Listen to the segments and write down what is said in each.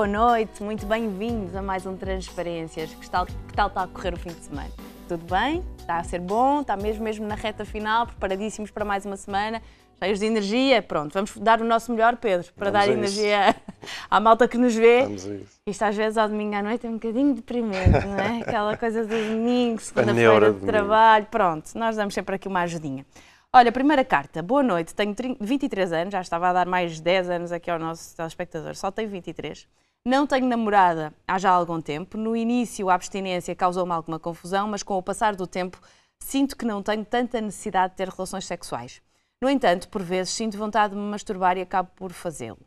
boa noite, muito bem-vindos a mais um Transparências. Que tal, que tal está a correr o fim de semana? Tudo bem? Está a ser bom? Está mesmo, mesmo na reta final, preparadíssimos para mais uma semana, cheios de energia? Pronto, vamos dar o nosso melhor, Pedro, para Vamos dar energia à malta que nos vê. Vamos a isso. Isto às vezes ao domingo à noite é um bocadinho deprimente, não é? Aquela coisa do domingo, segunda-feira de trabalho, pronto, nós damos sempre aqui uma ajudinha. Olha, primeira carta, boa noite, tenho 30 23 anos, já estava a dar mais 10 anos aqui ao nosso telespectador, só tenho 23. Não tenho namorada há já algum tempo, no início a abstinência causou-me alguma confusão, mas com o passar do tempo sinto que não tenho tanta necessidade de ter relações sexuais. No entanto, por vezes sinto vontade de me masturbar e acabo por fazê-lo.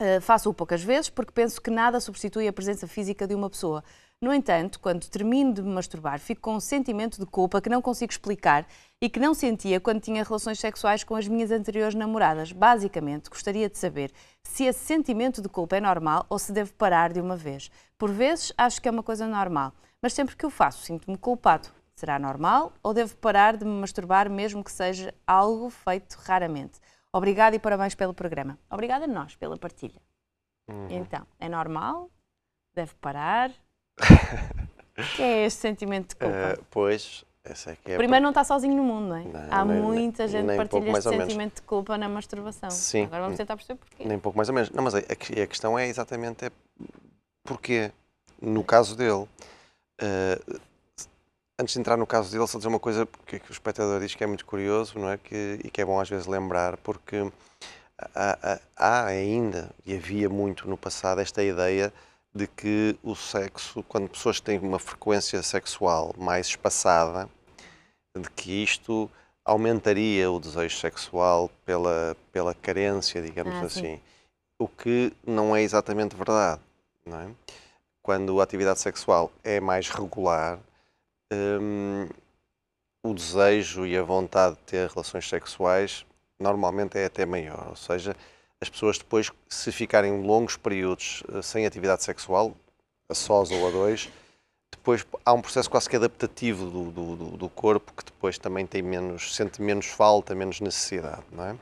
Uh, Faço-o poucas vezes porque penso que nada substitui a presença física de uma pessoa. No entanto, quando termino de me masturbar, fico com um sentimento de culpa que não consigo explicar e que não sentia quando tinha relações sexuais com as minhas anteriores namoradas. Basicamente, gostaria de saber se esse sentimento de culpa é normal ou se devo parar de uma vez. Por vezes, acho que é uma coisa normal, mas sempre que o faço, sinto-me culpado. Será normal ou devo parar de me masturbar, mesmo que seja algo feito raramente? Obrigada e parabéns pelo programa. Obrigada a nós pela partilha. Uhum. Então, é normal? Deve parar? O que é este sentimento de culpa? Eh, pois, essa é que é Primeiro, não está sozinho no mundo, não é? Não, Há nem- muita nem- gente que pouco partilha mais este menos. sentimento de culpa na masturbação. Sim. Agora vamos tentar perceber porquê. Nem pouco mais ou menos. Não, mas a, a que- a questão é exatamente é porquê. No caso dele, eh, antes de entrar no caso dele, só dizer uma coisa que, que o espectador diz que é muito curioso não é? que, e que é bom às vezes lembrar, porque há, há- há ainda, e havia muito no passado, esta ideia de que o sexo, quando pessoas têm uma frequência sexual mais espaçada, de que isto aumentaria o desejo sexual pela, pela carência, digamos Ah, sim. assim. O que não é exatamente verdade, não é? Quando a atividade sexual é mais regular, hum, o desejo e a vontade de ter relações sexuais normalmente é até maior. Ou seja, as pessoas depois, se ficarem longos períodos eh, sem atividade sexual, a sós ou a dois, depois há um processo quase que adaptativo do, do, do- corpo que depois também tem menos, sente menos falta, menos necessidade, não é?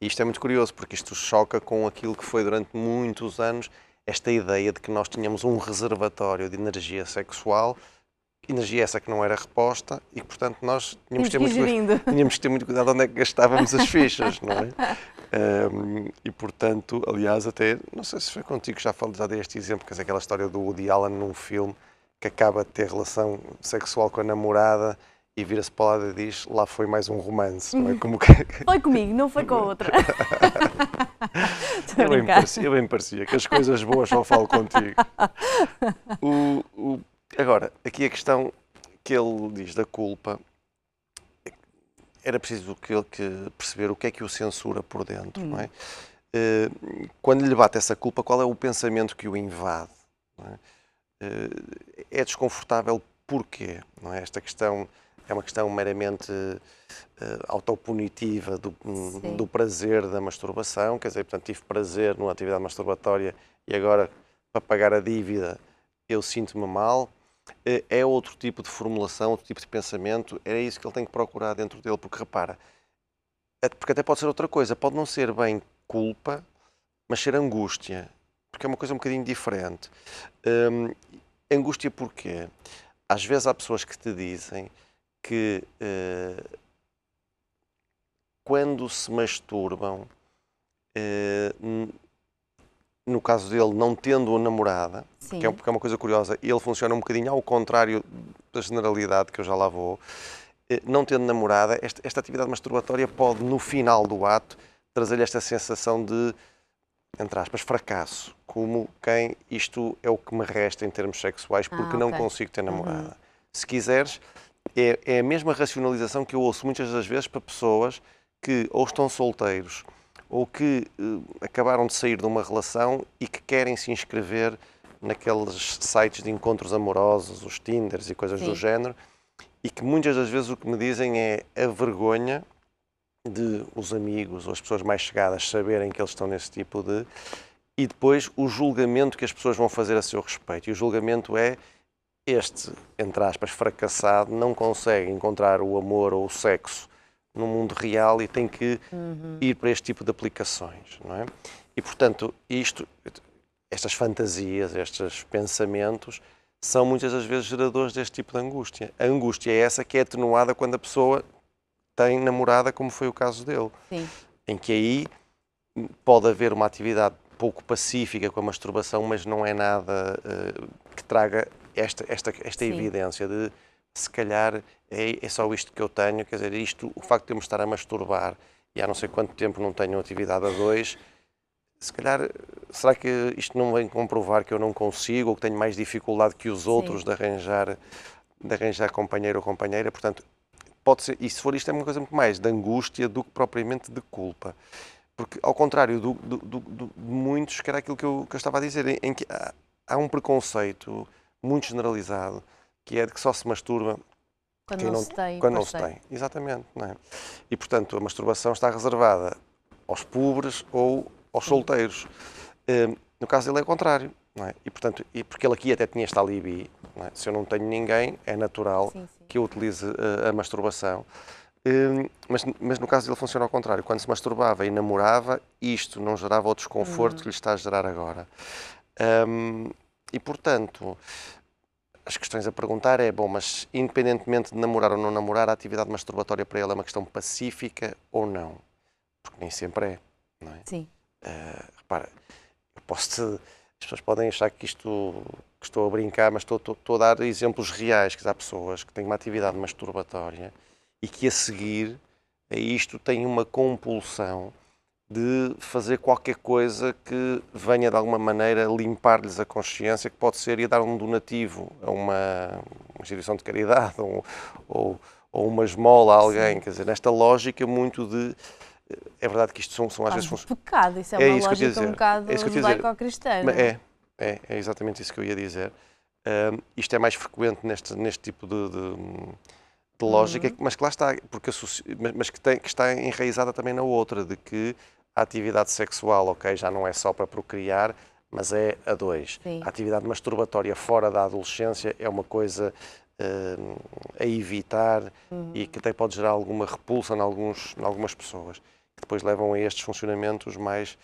E isto é muito curioso porque isto choca com aquilo que foi durante muitos anos esta ideia de que nós tínhamos um reservatório de energia sexual, energia essa que não era reposta e que, portanto, nós tínhamos que ter muito, tínhamos que ter muito cuidado onde é que gastávamos as fichas, não é? Ahm, e portanto, aliás, até não sei se foi contigo que já falei já dei este exemplo, que é aquela história do Woody Allen num filme que acaba de ter relação sexual com a namorada e vira-se para o lado e diz lá foi mais um romance, não é? Como que Foi comigo, não foi com a outra. Eu bem, parecia, eu bem parecia que as coisas boas só falo contigo. O- o- agora, aqui a questão que ele diz da culpa era preciso que ele que perceber o que é que o censura por dentro, não é? Eh, Quando lhe bate essa culpa, qual é o pensamento que o invade? é? Eh, É desconfortável porquê? Não é? Esta questão é uma questão meramente eh, autopunitiva do, Sim. do prazer da masturbação, quer dizer, portanto, tive prazer numa atividade masturbatória e agora, para pagar a dívida, eu sinto-me mal. Eh, É outro tipo de formulação, outro tipo de pensamento, é isso que ele tem que procurar dentro dele, porque repara, é- porque até pode ser outra coisa, pode não ser bem culpa, mas ser angústia, porque é uma coisa um bocadinho diferente. Hum, angústia porquê? Às vezes há pessoas que te dizem que eh, quando se masturbam, n- no caso dele, não tendo namorada, Sim. que é, porque é uma coisa curiosa, ele funciona um bocadinho ao contrário da generalidade, que eu já lá vou. Eh, Não tendo namorada, esta, esta atividade masturbatória pode, no final do ato, trazer-lhe esta sensação de, entre aspas, fracasso. Como quem isto é o que me resta em termos sexuais, porque Ah, não ok. consigo ter namorada. Se quiseres, é, é a mesma racionalização que eu ouço muitas das vezes para pessoas que ou estão solteiros ou que eh, acabaram de sair de uma relação e que querem se inscrever naqueles sites de encontros amorosos, os Tinders e coisas Sim. do género, e que muitas das vezes o que me dizem é a vergonha de os amigos ou as pessoas mais chegadas saberem que eles estão nesse tipo de. E depois o julgamento que as pessoas vão fazer a seu respeito. E o julgamento é este, entre aspas, fracassado, não consegue encontrar o amor ou o sexo no mundo real e tem que Uhum. ir para este tipo de aplicações, não é? E portanto, isto estas fantasias, estes pensamentos, são muitas das vezes geradores deste tipo de angústia. A angústia é essa que é atenuada quando a pessoa tem namorada, como foi o caso dele. Sim. Em que aí pode haver uma atividade pouco pacífica com a masturbação, mas não é nada uh, que traga esta, esta, esta evidência de se calhar é, é, só isto que eu tenho, quer dizer, isto, o facto de eu me estar a masturbar e há não sei quanto tempo não tenho atividade a dois, se calhar, será que isto não vem comprovar que eu não consigo ou que tenho mais dificuldade que os outros de arranjar, de arranjar companheiro ou companheira? Portanto, pode ser, e se for isto é uma coisa muito mais de angústia do que propriamente de culpa. Porque, ao contrário do, do, do, do de muitos, que era aquilo que eu, que eu estava a dizer, em, em que há, há, um preconceito muito generalizado, que é de que só se masturba quando não, não, se tem. Quando não se tem, exatamente. Não é? E, portanto, a masturbação está reservada aos pobres ou aos solteiros. Um, no caso dele é o contrário. É? E, portanto, e porque ele aqui até tinha este alibi, é? se eu não tenho ninguém, é natural sim, sim. que eu utilize uh, a masturbação. Um, mas, mas, no caso dele funciona ao contrário. Quando se masturbava e namorava, isto não gerava o desconforto uhum. que lhe está a gerar agora. Um, e, portanto, as questões a perguntar é, bom, mas independentemente de namorar ou não namorar, a atividade masturbatória para ele é uma questão pacífica ou não? Porque nem sempre é, não é? Sim. Uh, repara, eu posso te, as pessoas podem achar que isto que estou a brincar, mas estou, estou, estou a dar exemplos reais, que há pessoas que têm uma atividade masturbatória e que a seguir a isto têm uma compulsão de fazer qualquer coisa que venha de alguma maneira limpar-lhes a consciência, que pode ser ir dar um donativo a uma, instituição de caridade ou, ou, ou uma esmola a alguém. Sim. Quer dizer, nesta lógica muito de. É verdade que isto são, são às vezes. pecado, isso é, é uma isso lógica um bocado é judaico-cristã. É, é, é exatamente isso que eu ia dizer. Um, isto é mais frequente neste, neste tipo de, de de lógica, uhum. mas que lá está, porque mas que, tem, que está enraizada também na outra, de que a atividade sexual, ok, já não é só para procriar, mas é a dois. Sim. A atividade masturbatória fora da adolescência é uma coisa uh, a evitar uhum. e que até pode gerar alguma repulsa em, alguns, em algumas pessoas, que depois levam a estes funcionamentos mais,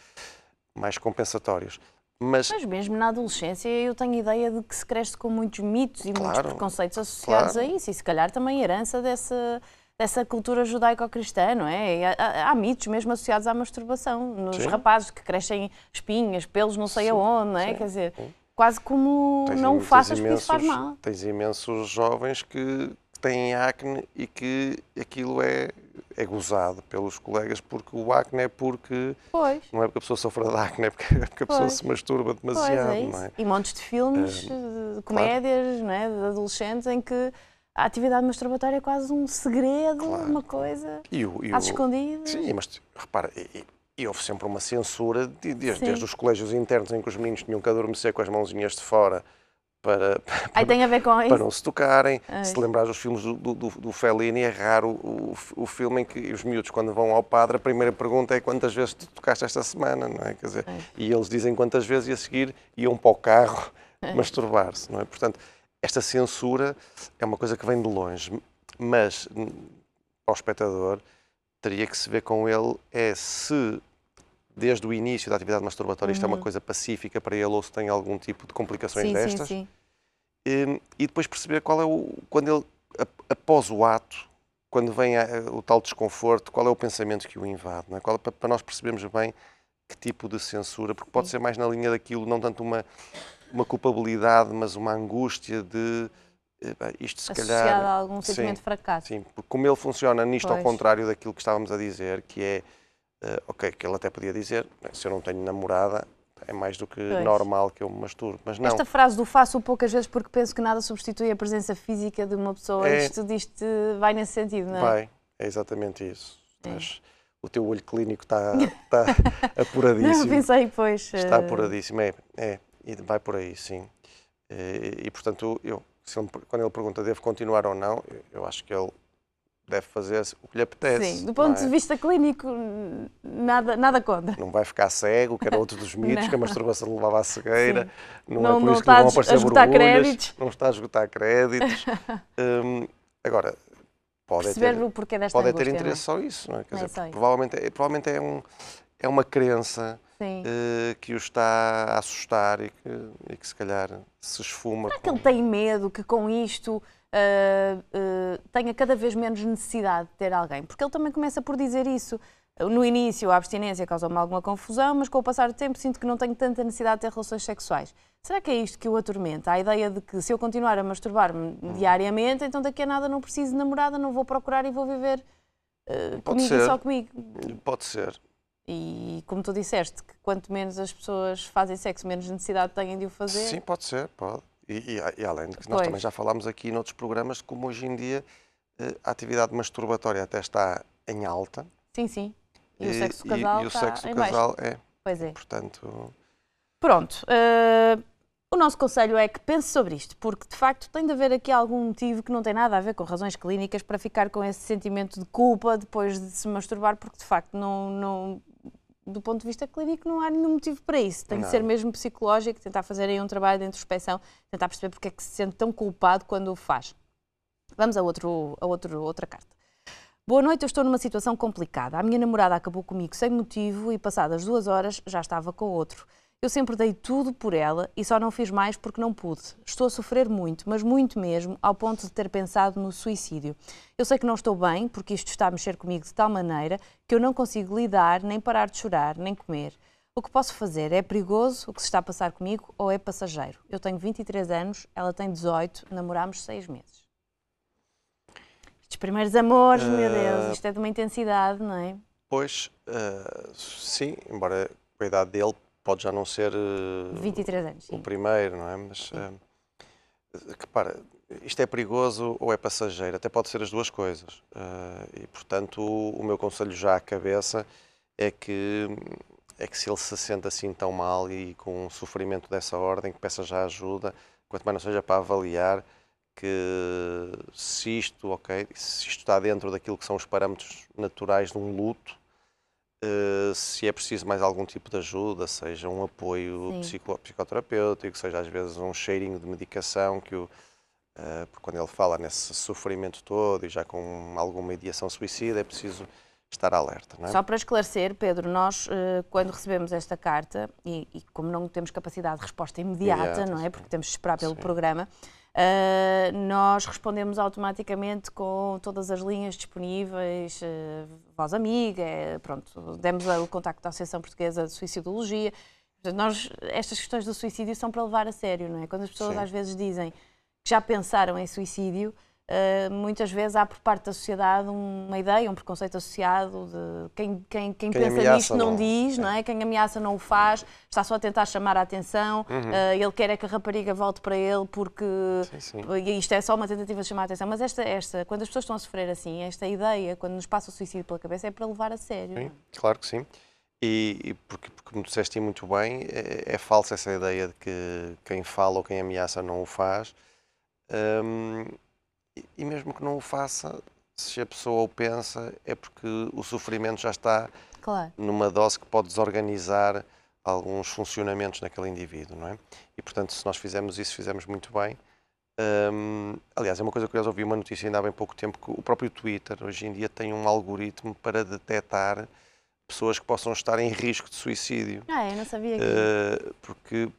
mais compensatórios. Mas, mas, mesmo na adolescência eu tenho ideia de que se cresce com muitos mitos e claro, muitos preconceitos associados claro. a isso, e se calhar também herança dessa dessa cultura judaico-cristã, não é? Há, há, mitos mesmo associados à masturbação, nos sim. rapazes que crescem espinhas, pelos não sei sim, aonde, não é? Sim. Quer dizer, quase como tens, não o faças imensos, porque isso faz mal. Tens imensos jovens que têm acne e que aquilo é, é gozado pelos colegas porque o acne é porque pois. não é porque a pessoa sofre de acne, é porque, é porque a pessoa se masturba demasiado. Pois é. Não é? E montes de filmes, é, de comédias, claro. não é? de adolescentes em que a atividade masturbatória é quase um segredo, claro. uma coisa e o, e às escondidas. Sim, mas repara, e, e, houve sempre uma censura de, desde, desde, os colégios internos em que os meninos tinham que adormecer com as mãozinhas de fora para, para, Aí tem a ver com para não se tocarem. Ai. Se lembrar dos filmes do, do, do, Fellini, é raro o, o, o, filme em que os miúdos, quando vão ao padre, a primeira pergunta é quantas vezes tu tocaste esta semana, não é? Quer dizer, e eles dizem quantas vezes e a seguir iam para o carro masturbar-se, não é? Portanto, esta censura é uma coisa que vem de longe, mas ao espectador teria que se ver com ele é se desde o início da atividade masturbatória uhum. isto é uma uhum. coisa pacífica para ele ou se tem algum tipo de complicações sim, destas. Sim, sim. E, e, depois perceber qual é o. quando ele, após o ato, quando vem o tal desconforto, qual é o pensamento que o invade, é? Qual, para, para nós percebermos bem que tipo de censura, porque pode ser mais na linha daquilo, não tanto uma uma culpabilidade, mas uma angústia de isto se Associada calhar. a algum sentimento de fracasso. Sim, porque como ele funciona nisto pois. ao contrário daquilo que estávamos a dizer, que é, uh, ok, que ele até podia dizer, se eu não tenho namorada, é mais do que pois. normal que eu me masturbe, mas não. Esta frase do faço poucas vezes porque penso que nada substitui a presença física de uma pessoa, é, isto, isto vai nesse sentido, não é? Vai, é exatamente isso. É. Mas o teu olho clínico está, está apuradíssimo. Não, pensei, pois. Está eh, apuradíssimo, é, é. E vai por aí, sim. E, e portanto, eu, ele, quando ele pergunta devo continuar ou não, eu acho que ele deve fazer o que lhe apetece. Sim, do ponto é? de vista clínico, nada, nada contra. Não vai ficar cego, que era outro dos mitos, que a masturbação levava à cegueira. Não, não, é por não isso que lhe vão aparecer borbulhas. Não está a esgotar créditos. um, agora, pode ter, o porquê desta pode angústia, ter interesse não é? só isso. Não é? Quer dizer, provavelmente, é, provavelmente é, um, é uma crença uh, que o está a assustar e que, e que se calhar se esfuma. Será com... que ele tem medo que com isto uh, uh, tenha cada vez menos necessidade de ter alguém? Porque ele também começa por dizer isso. No início, a abstinência causou-me alguma confusão, mas com o passar do tempo sinto que não tenho tanta necessidade de ter relações sexuais. Será que é isto que o atormenta? A ideia de que se eu continuar a masturbar-me hum. diariamente, então daqui a nada não preciso de namorada, não vou procurar e vou viver uh, comigo ser. e só comigo. Pode ser. E como tu disseste, que quanto menos as pessoas fazem sexo, menos necessidade têm de o fazer. Sim, pode ser, pode. E, e, e além de que nós pois. também já falámos aqui noutros programas de como hoje em dia eh, a atividade masturbatória até está em alta. Sim, sim. E, e o sexo casal, e, o sexo casal é. Pois é. Portanto. Pronto. Uh, o nosso conselho é que pense sobre isto, porque de facto tem de haver aqui algum motivo que não tem nada a ver com razões clínicas para ficar com esse sentimento de culpa depois de se masturbar, porque de facto não, não do ponto de vista clínico não há nenhum motivo para isso. Tem não. de ser mesmo psicológico, tentar fazer aí um trabalho de introspeção, tentar perceber porque é que se sente tão culpado quando o faz. Vamos a, outro, a outro, outra carta. Boa noite, eu estou numa situação complicada. A minha namorada acabou comigo sem motivo e passadas duas horas já estava com outro. Eu sempre dei tudo por ela e só não fiz mais porque não pude. Estou a sofrer muito, mas muito mesmo, ao ponto de ter pensado no suicídio. Eu sei que não estou bem, porque isto está a mexer comigo de tal maneira que eu não consigo lidar, nem parar de chorar, nem comer. O que posso fazer? É perigoso o que se está a passar comigo ou é passageiro? Eu tenho 23 anos, ela tem 18, namorámos 6 meses. Estes primeiros amores, uh... meu Deus, isto é de uma intensidade, não é? Pois, uh, sim, embora a idade dele pode já não ser uh, 23 anos, sim. o primeiro, não é? Mas uh, repara, isto é perigoso ou é passageiro? Até pode ser as duas coisas. Uh, e portanto, o, o, meu conselho já à cabeça é que é que se ele se sente assim tão mal e com um sofrimento dessa ordem, que peça já ajuda, quanto mais não seja para avaliar que se isto, ok, se isto está dentro daquilo que são os parâmetros naturais de um luto, Uh, se é preciso mais algum tipo de ajuda, seja um apoio psico psicoterapêutico, seja às vezes um cheirinho de medicação, que o, uh, quando ele fala nesse sofrimento todo e já com alguma ideação suicida, é preciso estar alerta. É? Só para esclarecer, Pedro, nós uh, quando recebemos esta carta, e, e, como não temos capacidade de resposta imediata, imediata não é? Porque temos de esperar pelo sim. programa, Uh, nós respondemos automaticamente com todas as linhas disponíveis, uh, voz amiga, pronto, demos o contacto da Associação Portuguesa de Suicidologia. Nós, estas questões do suicídio são para levar a sério, não é? Quando as pessoas Sim. às vezes dizem que já pensaram em suicídio, Uh, muitas vezes há por parte da sociedade uma ideia, um preconceito associado de quem, quem, quem, quem pensa nisto não, não diz, é. não é? Quem ameaça não o faz, está só a tentar chamar a atenção, uhum. uh, ele quer é que a rapariga volte para ele porque sim, sim. isto é só uma tentativa de chamar a atenção. Mas esta, esta, quando as pessoas estão a sofrer assim, esta ideia, quando nos passa o suicídio pela cabeça, é para levar a sério. Sim, claro que sim. E, e porque, porque, como disseste muito bem, é, é falsa essa ideia de que quem fala ou quem ameaça não o faz. Um, e mesmo que não o faça, se a pessoa o pensa, é porque o sofrimento já está claro. numa dose que pode desorganizar alguns funcionamentos naquele indivíduo, não é? E portanto, se nós fizermos isso, fizemos muito bem. Um, aliás, é uma coisa curiosa, ouvi uma notícia ainda há bem pouco tempo que o próprio Twitter hoje em dia tem um algoritmo para detectar pessoas que possam estar em risco de suicídio. Ah, eu não sabia que... Uh, porque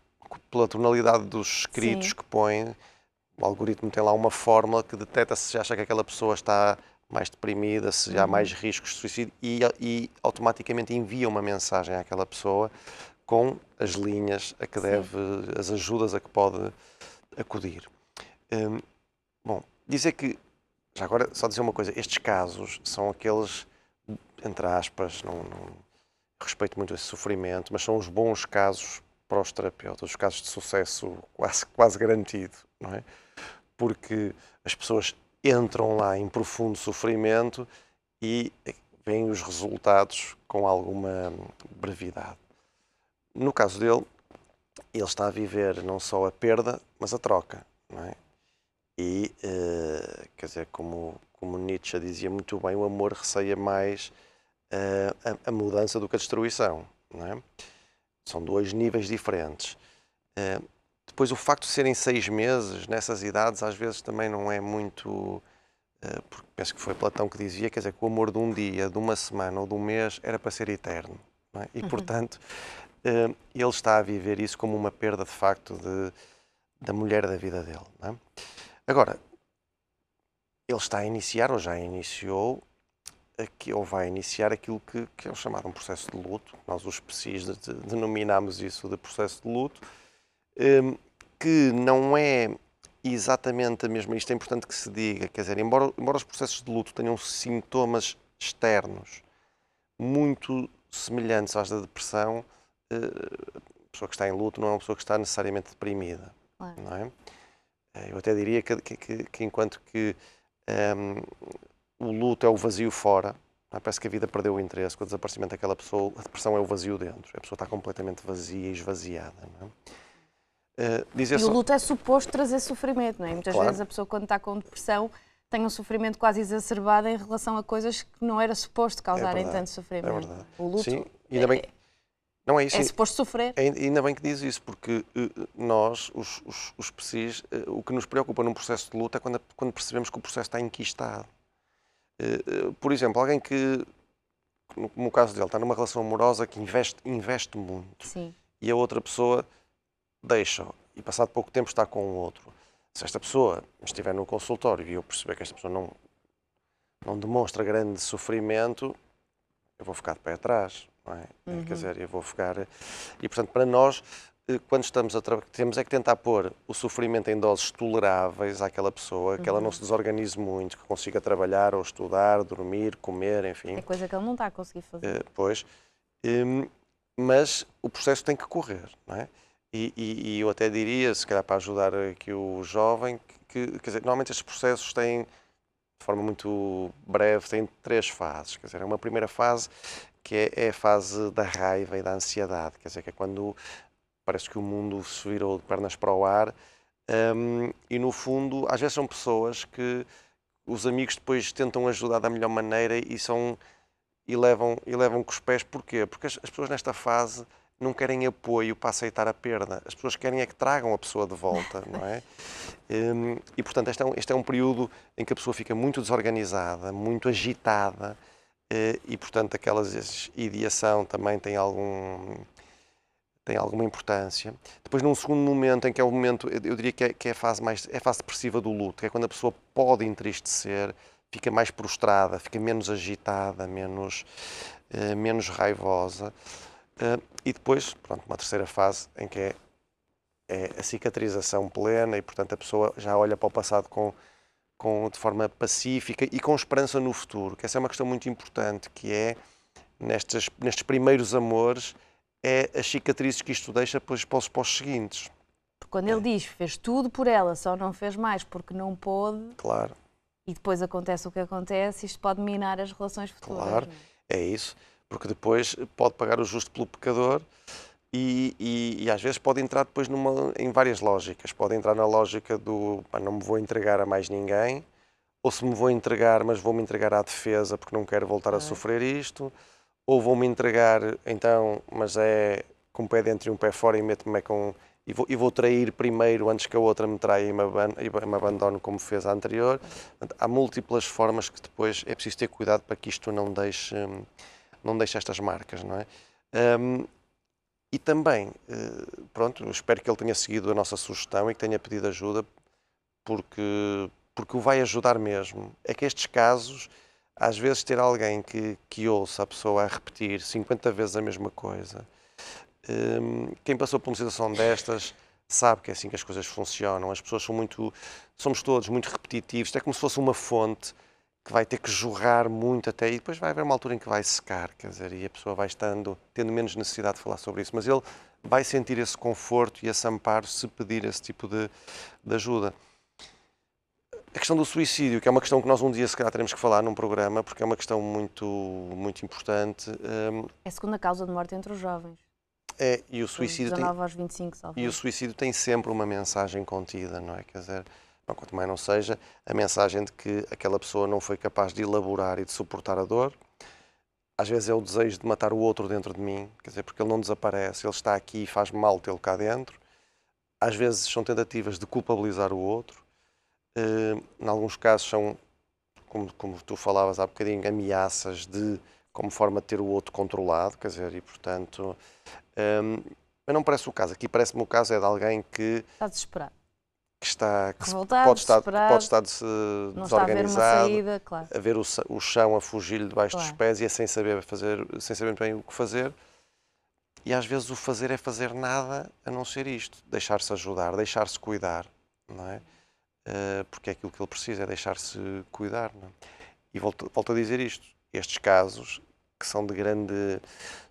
pela tonalidade dos escritos Sim. que põe, o algoritmo tem lá uma fórmula que detecta se acha que aquela pessoa está mais deprimida, se uhum. há mais riscos de suicídio e, e, automaticamente envia uma mensagem àquela pessoa com as linhas a que Sim. deve, as ajudas a que pode acudir. Hum, bom, dizer que, já agora, só dizer uma coisa, estes casos são aqueles, entre aspas, não, não respeito muito esse sofrimento, mas são os bons casos para os terapeutas, os casos de sucesso quase, quase garantido, não é? porque as pessoas entram lá em profundo sofrimento e veem os resultados com alguma brevidade. No caso dele, ele está a viver não só a perda, mas a troca, não é? E, uh, quer dizer, como, como Nietzsche dizia muito bem, o amor receia mais uh, a, a, mudança do que a destruição, não é? São dois níveis diferentes. Uh, depois, o facto de serem seis meses nessas idades, às vezes também não é muito. Eh, porque penso que foi Platão que dizia, quer dizer, que o amor de um dia, de uma semana ou de um mês era para ser eterno. É? E, uhum. portanto, uh, ele está a viver isso como uma perda de facto de, da mulher da vida dele. É? Agora, ele está a iniciar, ou já iniciou, aqui, ou vai iniciar aquilo que, que é o chamado um processo de luto. Nós, os PCIs, de, de, denominamos isso de processo de luto, que não é exatamente a mesma. Isto é importante que se diga, quer dizer, embora, embora os processos de luto tenham sintomas externos muito semelhantes às da depressão, uh, a pessoa que está em luto não é uma pessoa que está necessariamente deprimida. Claro. Não é? Eh, eu até diria que, que, que, que enquanto que um, o luto é o vazio fora. É? Parece que a vida perdeu o interesse com o desaparecimento daquela pessoa. A depressão é o vazio dentro. A pessoa está completamente vazia e esvaziada. Não é? Uh, e o luto é suposto trazer sofrimento, não é? Muitas claro. vezes a pessoa, quando está com depressão, tem um sofrimento quase exacerbado em relação a coisas que não era suposto causarem é tanto sofrimento. É verdade. O luto Sim, ainda bem, não é isso. É suposto sofrer. Ainda bem que diz isso, porque uh, nós, os, os, os PSIs, uh, o que nos preocupa num processo de luta é quando, quando percebemos que o processo está enquistado. Por exemplo, alguém que, no, no, caso dele, está numa relação amorosa que investe, investe muito Sim. e a outra pessoa deixa e passado pouco tempo está com o outro. Se esta pessoa estiver no consultório e eu perceber que esta pessoa não, não demonstra grande sofrimento, eu vou ficar de pé atrás não é? Uhum. Quer dizer, eu vou ficar. E, portanto, para nós, eh, quando estamos a trabalhar, temos é que tentar pôr o sofrimento em doses toleráveis àquela pessoa, que ela não uhum. se desorganize muito, que consiga trabalhar ou estudar, dormir, comer, enfim. É coisa que ele não está a conseguir fazer. Uh, pois. Um, mas o processo tem que correr, não é? E, e, e, eu até diria, se calhar para ajudar aqui o jovem, que, dizer, normalmente estes processos têm, de forma muito breve, têm três fases. Quer dizer, é uma primeira fase que é, é, a fase da raiva e da ansiedade, quer dizer, que é quando parece que o mundo se virou de pernas para o ar um, e, no fundo, às vezes são pessoas que os amigos depois tentam ajudar da melhor maneira e são e levam, e levam com os pés. Porquê? Porque as, as pessoas nesta fase não querem apoio para aceitar a perda. As pessoas querem é que tragam a pessoa de volta, não é? Um, e, portanto, este é, um, este é um período em que a pessoa fica muito desorganizada, muito agitada, eh, e, portanto, aquela ideação também tem algum tem alguma importância. Depois, num segundo momento, em que é o momento, eu diria que é, que é a fase mais é a fase depressiva do luto, que é quando a pessoa pode entristecer, fica mais prostrada, fica menos agitada, menos uh, menos raivosa. Uh, e depois, pronto, uma terceira fase em que é, é a cicatrização plena e, portanto, a pessoa já olha para o passado com com, de forma pacífica e com esperança no futuro, que essa é uma questão muito importante, que é, nestes, nestes primeiros amores, é as cicatrizes que isto deixa depois para os, para os seguintes. Quando ele é. diz fez tudo por ela, só não fez mais porque não pôde. Claro. E depois acontece o que acontece, isto pode minar as relações futuras. Claro, é? é isso. Porque depois pode pagar o justo pelo pecador e, e, e, às vezes pode entrar depois numa, em várias lógicas. Pode entrar na lógica do pá, não me vou entregar a mais ninguém, ou se me vou entregar, mas vou-me entregar à defesa porque não quero voltar a sofrer isto, ou vou-me entregar, então, mas é com um pé dentro e um pé fora e meto-me com. E vou, e vou trair primeiro antes que a outra me traia e me, e me abandone como fez a anterior. Há múltiplas formas que depois é preciso ter cuidado para que isto não deixe, não deixe estas marcas, não é? Um, e também, eh, pronto, espero que ele tenha seguido a nossa sugestão e que tenha pedido ajuda, porque, porque o vai ajudar mesmo. É que estes casos, às vezes, ter alguém que, que ouça a pessoa a repetir 50 vezes a mesma coisa, quem passou por uma situação destas sabe que é assim que as coisas funcionam. As pessoas são muito. Somos todos muito repetitivos. É como se fosse uma fonte que vai ter que jorrar muito até e depois vai haver uma altura em que vai secar, quer dizer, e a pessoa vai estando, tendo menos necessidade de falar sobre isso, mas ele vai sentir esse conforto e esse amparo se pedir esse tipo de, de ajuda. A questão do suicídio, que é uma questão que nós um dia se calhar teremos que falar num programa, porque é uma questão muito, muito importante. Um, é a segunda causa de morte entre os jovens. É, e o suicídio 19 tem, aos 25, salve. E o suicídio tem sempre uma mensagem contida, não é? Quer dizer, não, quanto mais não seja, a mensagem de que aquela pessoa não foi capaz de elaborar e de suportar a dor. Às vezes é o desejo de matar o outro dentro de mim, quer dizer, porque ele não desaparece, ele está aqui e faz mal tê-lo cá dentro. Às vezes são tentativas de culpabilizar o outro. Uh, em alguns casos são, como, como tu falavas há bocadinho, ameaças de como forma de ter o outro controlado, quer dizer, e portanto. Um, mas não parece o caso. Aqui parece-me o caso é de alguém que. Está desesperado. Que está. Que Revoltado, pode, estar, desesperado, pode estar de, Não está a ver desorganizado, saída, claro. a ver o, o chão a fugir-lhe debaixo dos Claro. pés e é sem saber fazer, sem saber bem o que fazer. E às vezes o fazer é fazer nada a não ser isto, deixar-se ajudar, deixar-se cuidar, não é? Eh, porque é aquilo que ele precisa, é deixar-se cuidar, é? E volto, volto a dizer isto, estes casos que são de grande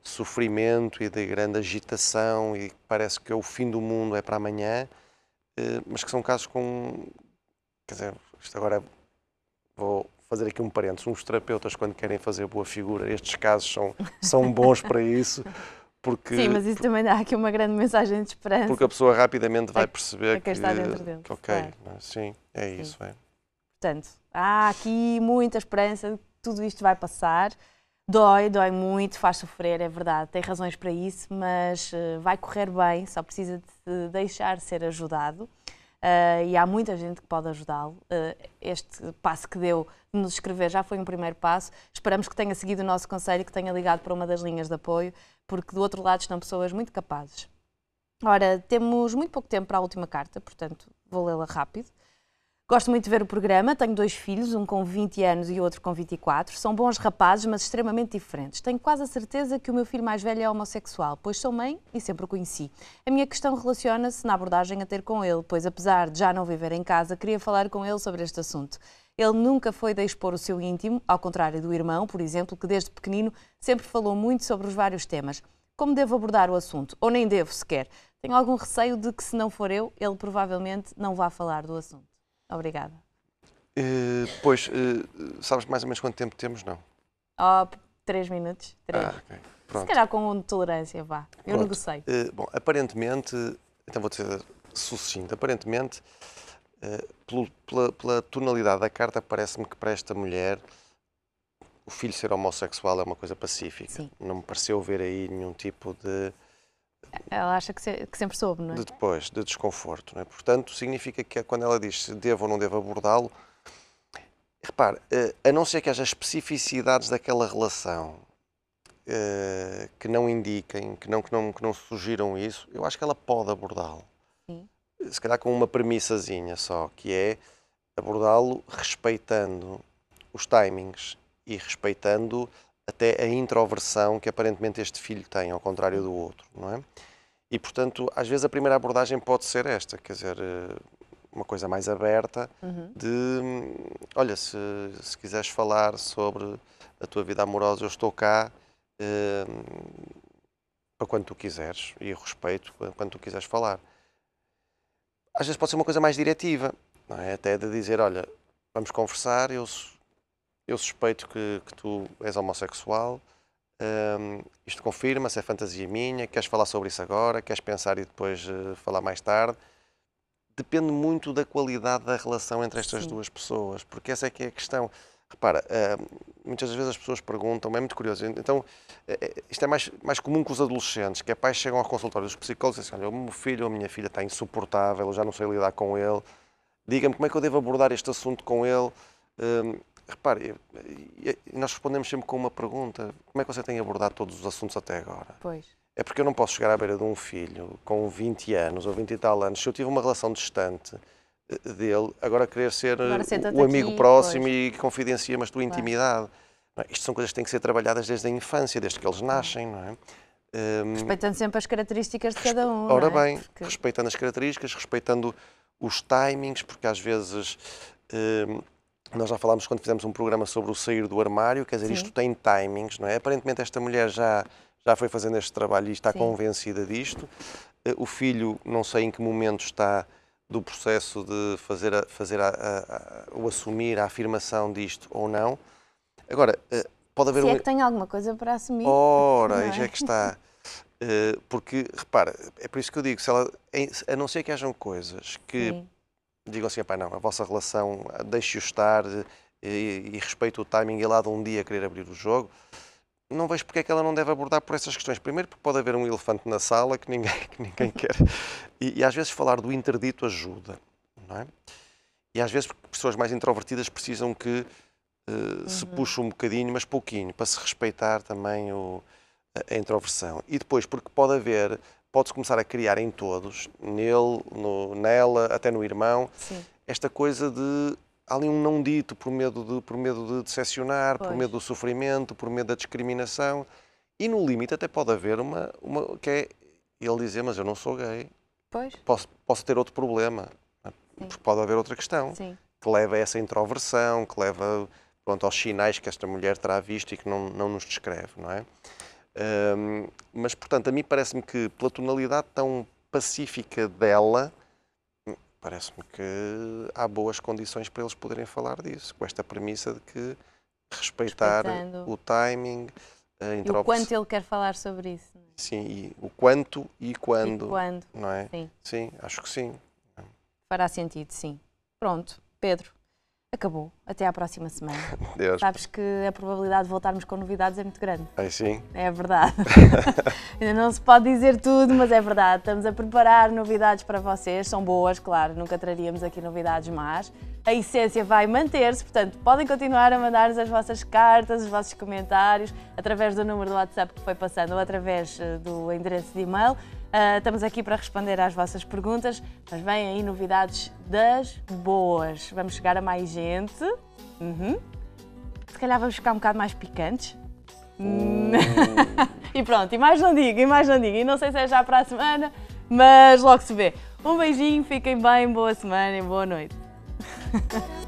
sofrimento e de grande agitação e que parece que é o fim do mundo, é para amanhã, mas que são casos com, quer dizer, isto agora vou fazer aqui um parênteses, uns terapeutas quando querem fazer boa figura, estes casos são, são bons para isso, porque, Sim, mas isso também dá aqui uma grande mensagem de esperança. porque a pessoa rapidamente vai perceber quem que, está dentro dele, ok, é? sim, é isso, é. Portanto, há aqui muita esperança de que tudo isto vai passar. Dói, dói muito, faz sofrer, é verdade, tem razões para isso, mas eh, vai correr bem, só precisa de se deixar ser ajudado. Eh, e há muita gente que pode ajudá-lo. Eh, este passo que deu de nos escrever já foi um primeiro passo. Esperamos que tenha seguido o nosso conselho que tenha ligado para uma das linhas de apoio, porque do outro lado estão pessoas muito capazes. Ora, temos muito pouco tempo para a última carta, portanto vou lê-la rápido. Gosto muito de ver o programa, tenho dois filhos, um com 20 anos e outro com 24. São bons rapazes, mas extremamente diferentes. Tenho quase a certeza que o meu filho mais velho é homossexual, pois sou mãe e sempre o conheci. A minha questão relaciona-se na abordagem a ter com ele, pois apesar de já não viver em casa, queria falar com ele sobre este assunto. Ele nunca foi de expor o seu íntimo, ao contrário do irmão, por exemplo, que desde pequenino sempre falou muito sobre os vários temas. Como devo abordar o assunto? Ou nem devo sequer? Tenho algum receio de que, se não for eu, ele provavelmente não vá falar do assunto. Obrigada. Eh, pois, eh, sabes mais ou menos quanto tempo temos? Não. Oh, três minutos. Três. Ah, ok. Se Pronto. calhar com um de tolerância, vá. Eu Pronto. negociei. Eh, bom, aparentemente, então vou ser sucinto, aparentemente, pelo- pela, pela tonalidade da carta, parece-me que para esta mulher o filho ser homossexual é uma coisa pacífica. Sim. Não me pareceu ver aí nenhum tipo de, Ela acha que, se- que sempre soube, não é? de depois, de desconforto. Não é? Portanto, significa que quando ela diz se devo ou não devo abordá-lo, repare, eh, a não ser que haja especificidades daquela relação eh, que não indiquem, que não, que, não, que não sugiram isso, eu acho que ela pode abordá-lo. Se calhar com uma premissazinha só, que é abordá-lo respeitando os timings e respeitando até a introversão que aparentemente este filho tem, ao contrário do outro, não é? E, portanto, às vezes a primeira abordagem pode ser esta, quer dizer, eh, uma coisa mais aberta Uhum. de, olha, se, se quiseres falar sobre a tua vida amorosa, eu estou cá hum, para quando tu quiseres e respeito quando- tu quiseres falar. Às vezes pode ser uma coisa mais diretiva, não é? Até de dizer, olha, vamos conversar, eu, eu suspeito que, que tu és homossexual, hum, isto confirma-se, é fantasia minha, queres falar sobre isso agora, queres pensar e depois eh, falar mais tarde. Depende muito da qualidade da relação entre estas Sim. duas pessoas, porque essa é que é a questão. Repara, hum, muitas vezes as pessoas perguntam, é muito curioso, então eh, isto é mais, mais comum com os adolescentes, que é pais chegam ao consultório dos psicólogos e dizem assim, olha, o meu filho ou a minha filha está insuportável, eu já não sei lidar com ele, diga-me como é que eu devo abordar este assunto com ele. Repare, nós respondemos sempre com uma pergunta, como é que você tem abordado todos os assuntos até agora? Pois. É porque eu não posso chegar à beira de um filho com 20 anos ou 20 e tal anos, se eu tive uma relação distante eh, dele, agora querer ser eh, Agora o amigo aqui, próximo pois. e confidencia-me a tua Claro. intimidade. É? Isto são coisas que têm que ser trabalhadas desde a infância, desde que eles nascem, não é? Hum, Respeitando sempre as características de cada um. Ora é? bem, Porque- respeitando as características, respeitando os timings, porque às vezes hum, nós já falámos quando fizemos um programa sobre o sair do armário, quer dizer, Sim. isto tem timings, não é? Aparentemente esta mulher já, já foi fazendo este trabalho e está Sim. convencida disto. Eh, O filho, não sei em que momento está do processo de fazer, a- fazer a- a- a- o assumir a afirmação disto ou não. Agora, eh, pode haver Se um. é que tem alguma coisa para assumir. Ora, é? já que está. Eh, porque, repara, é por isso que eu digo, se ela, a não ser que hajam coisas que Sim. Digam assim, pá, não, a vossa relação, deixe-o estar eh, e, e respeite o timing e lá de um dia querer abrir o jogo, não vejo porque é que ela não deve abordar por essas questões. Primeiro porque pode haver um elefante na sala que ninguém, que ninguém quer. E, e às vezes falar do interdito ajuda, não é? E às vezes pessoas mais introvertidas precisam que uh, se puxa um bocadinho, mas pouquinho, para se respeitar também o, a introversão. E depois, porque pode haver, pode-se começar a criar em todos, nele, no, nela, até no irmão, Sim. esta coisa de ali um não dito por medo de, por medo de decepcionar, Pois. por medo do sofrimento, por medo da discriminação. E no limite até pode haver uma, uma que é ele dizer, mas eu não sou gay, Pois, posso, posso ter outro problema. Sim. Porque pode haver outra questão sim. que leva a essa introversão, que leva pronto, aos sinais que esta mulher terá visto e que não, não nos descreve, não é? Hum, mas, portanto, a mim parece-me que, pela tonalidade tão pacífica dela, parece-me que há boas condições para eles poderem falar disso, com esta premissa de que respeitar o timing, a E o quanto ele quer falar sobre isso. não é? Sim, e o quanto e quando, E quando. não é? Sim. Sim, acho que sim. Fará sentido, sim. Pronto, Pedro, acabou. Até à próxima semana. Deus. Sabes que a probabilidade de voltarmos com novidades é muito grande. Aí sim. É verdade. Ainda não se pode dizer tudo, mas é verdade. Estamos a preparar novidades para vocês. São boas, claro. Nunca traríamos aqui novidades más. A essência vai manter-se, portanto, podem continuar a mandar-nos as vossas cartas, os vossos comentários, através do número do WhatsApp que foi passando ou através eh, do endereço de e-mail. Ah, estamos aqui para responder às vossas perguntas, mas vêm aí novidades das boas. Vamos chegar a mais gente. Uhum. Se calhar vamos ficar um bocado mais picantes. Hum. E pronto, e mais não digo, e mais não digo. E não sei se é já para a semana, mas logo se vê. Um beijinho, fiquem bem, boa semana e boa noite.